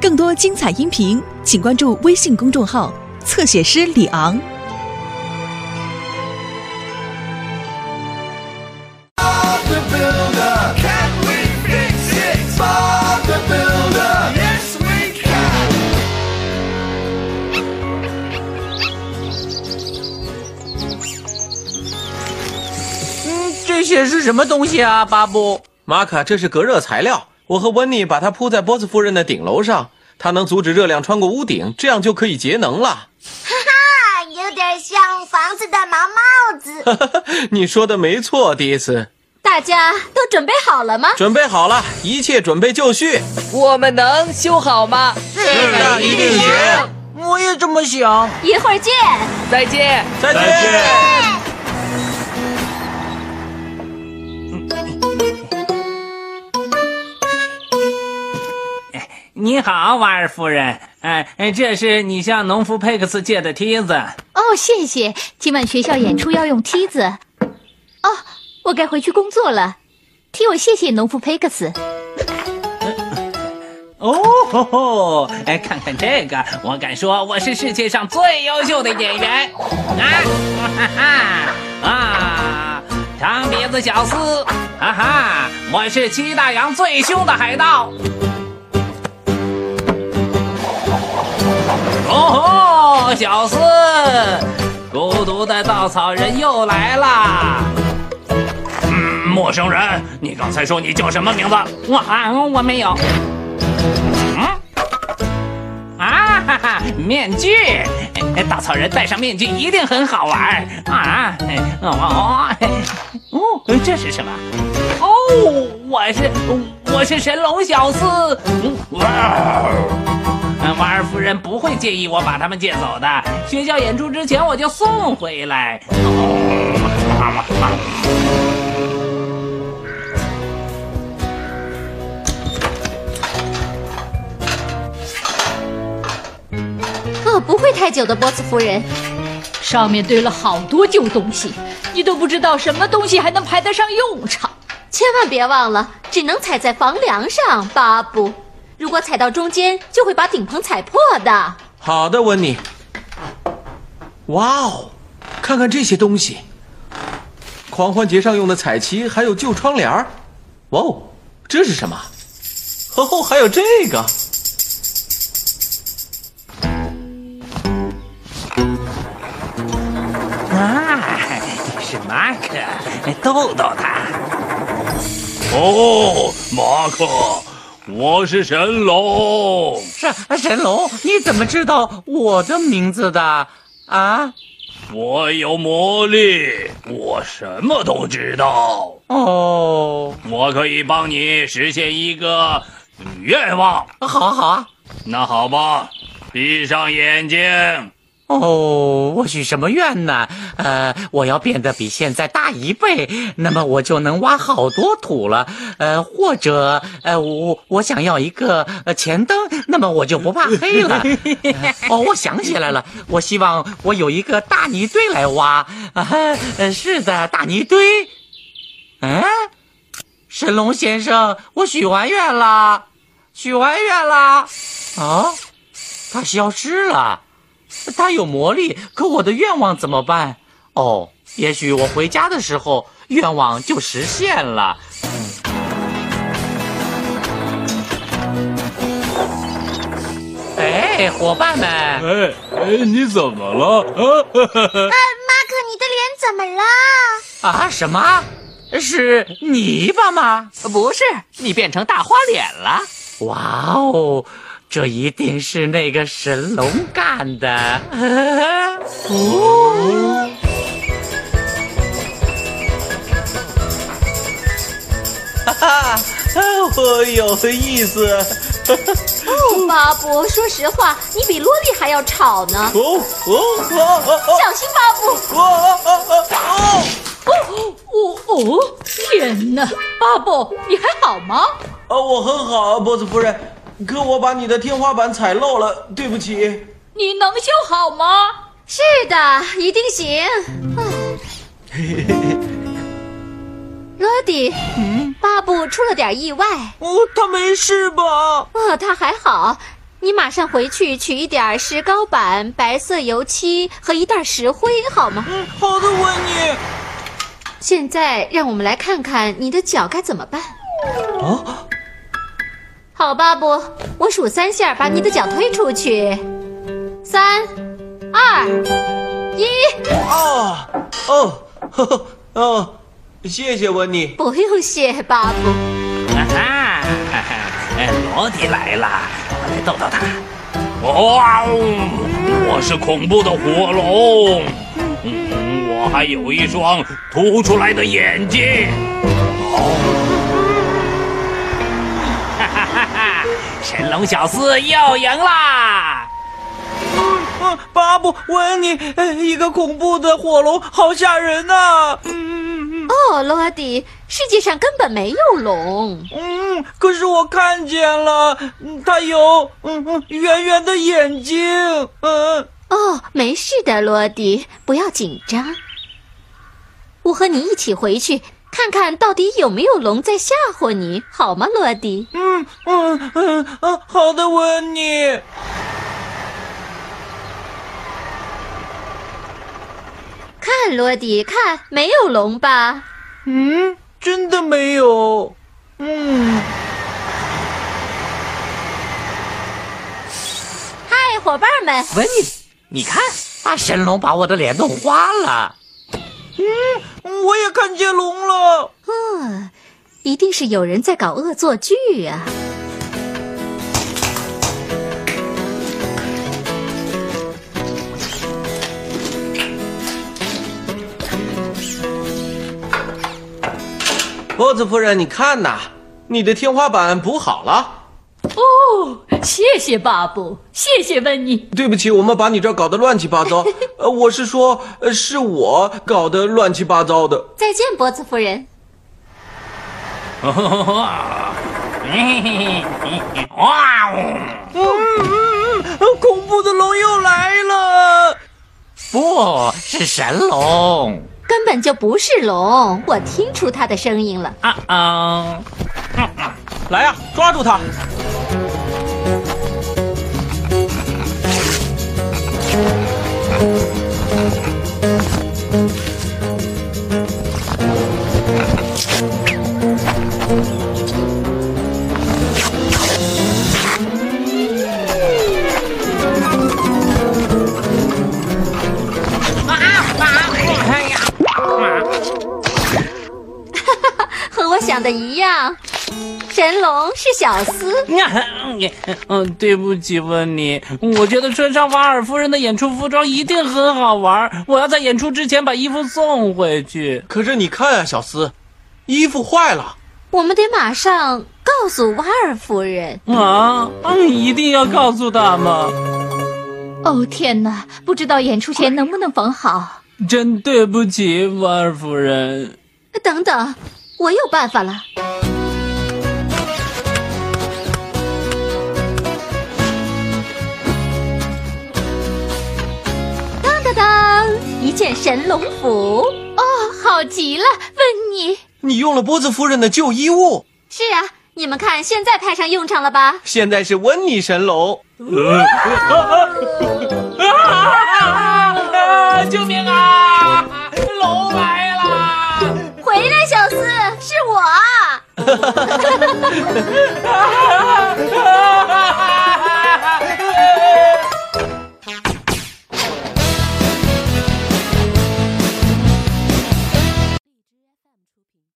更多精彩音频请关注微信公众号测写师李昂。这些是什么东西啊巴布？玛卡这是隔热材料。我和温妮把它铺在波斯夫人的顶楼上，它能阻止热量穿过屋顶，这样就可以节能了。哈哈，有点像房子的毛帽子。你说的没错，迪斯。大家都准备好了吗？准备好了，一切准备就绪。我们能修好吗？是的，一定行。我也这么想。一会儿见。再见。再见。你好，瓦尔夫人。哎，这是你向农夫佩克斯借的梯子。哦，谢谢。今晚学校演出要用梯子。哦，我该回去工作了。替我谢谢农夫佩克斯。哦吼吼！哎，看看这个，我敢说我是世界上最优秀的演员。啊哈哈啊！长鼻子小厮，哈哈！我是七大洋最凶的海盗。哦吼，小四，孤独的稻草人又来啦！嗯，陌生人，你刚才说你叫什么名字？我啊，我没有。嗯，啊哈哈，面具！稻草人戴上面具一定很好玩啊！哦哦哦，这是什么？哦，我是我是神龙小厮。哇！不会介意我把他们借走的。学校演出之前我就送回来。哦，不会太久的，波斯夫人。上面堆了好多旧东西，你都不知道什么东西还能派得上用场。千万别忘了，只能踩在房梁上，巴布。如果踩到中间，就会把顶棚踩破的。好的，温妮。哇哦，看看这些东西！狂欢节上用的彩旗，还有旧窗帘儿。哇哦，这是什么？哦，还有这个。啊，是马克，逗逗他。哦，马克。我是神龙，是神龙，你怎么知道我的名字的啊？我有魔力，我什么都知道。哦，我可以帮你实现一个愿望。好啊好啊，那好吧，闭上眼睛。哦，我许什么愿呢？呃，我要变得比现在大一倍，那么我就能挖好多土了。呃，或者，呃，我我想要一个呃前灯，那么我就不怕黑了。哦，我想起来了，我希望我有一个大泥堆来挖。啊，呃，是的，大泥堆。嗯，神龙先生，我许完愿了，许完愿了。啊，它消失了。他有魔力，可我的愿望怎么办？哦，也许我回家的时候愿望就实现了。哎，伙伴们！哎哎，你怎么了？啊，啊马克，你的脸怎么了？啊，什么？是泥巴吗？不是，你变成大花脸了。哇哦！这一定是那个神龙干的。哦，哈哈，我有意思。哦，巴布，说实话，你比萝莉还要吵呢。哦哦哦！小心，巴布！哦哦哦哦！哦哦哦！天哪，巴布，你还好吗？啊，我很好，波斯夫人。可我把你的天花板踩漏了，对不起。你能修好吗？是的，一定行。罗迪，嗯，巴布出了点意外。哦，他没事吧？哦，他还好。你马上回去取一点石膏板、白色油漆和一袋石灰，好吗？嗯，好的，温妮。现在让我们来看看你的脚该怎么办。哦，好，巴布，我数三下，把你的脚推出去。三、二、一。哦，哦，呵呵，哦，谢谢温妮。不用谢，巴布。啊哈，哎罗迪来了，我来逗逗他。哇哦！我是恐怖的火龙，嗯，我还有一双凸出来的眼睛。哈神龙小四又赢啦！嗯嗯，巴布，温妮，哎一个恐怖的火龙，好吓人呐、嗯嗯嗯哦，罗迪，世界上根本没有龙。嗯，可是我看见了，嗯它有嗯嗯圆圆的眼睛，嗯。哦，没事的，罗迪，不要紧张。我和你一起回去，看看到底有没有龙在吓唬你，好吗，罗迪？嗯嗯嗯嗯，好的，温妮。看，罗迪，看，没有龙吧？嗯，真的没有。嗯，嗨，伙伴们，温妮，你看，大神龙把我的脸弄花了。嗯，我也看见龙了。嗯，一定是有人在搞恶作剧啊！波子夫人，你看呐，你的天花板补好了。哦，谢谢巴布，谢谢温妮。对不起，我们把你这搞得乱七八糟。呃，我是说，呃，是我搞得乱七八糟的。再见，脖子夫人。哇哦！嗯嗯嗯，恐怖的龙又来了。不是神龙，根本就不是龙，我听出它的声音了。啊啊！来呀、抓住它！和神龙是小厮。嗯，对不起，温妮，我觉得穿上瓦尔夫人的演出服装一定很好玩。我要在演出之前把衣服送回去。可是你看啊，小厮，衣服坏了。我们得马上告诉瓦尔夫人。啊，嗯，一定要告诉他们。哦天哪，不知道演出前能不能缝好。真对不起，瓦尔夫人。等等，我有办法了。神龙服。哦，好极了，温妮。你用了波子夫人的旧衣物，是啊，你们看，现在派上用场了吧？现在是温妮神龙。啊！救命啊！龙来了！回来，小四，是我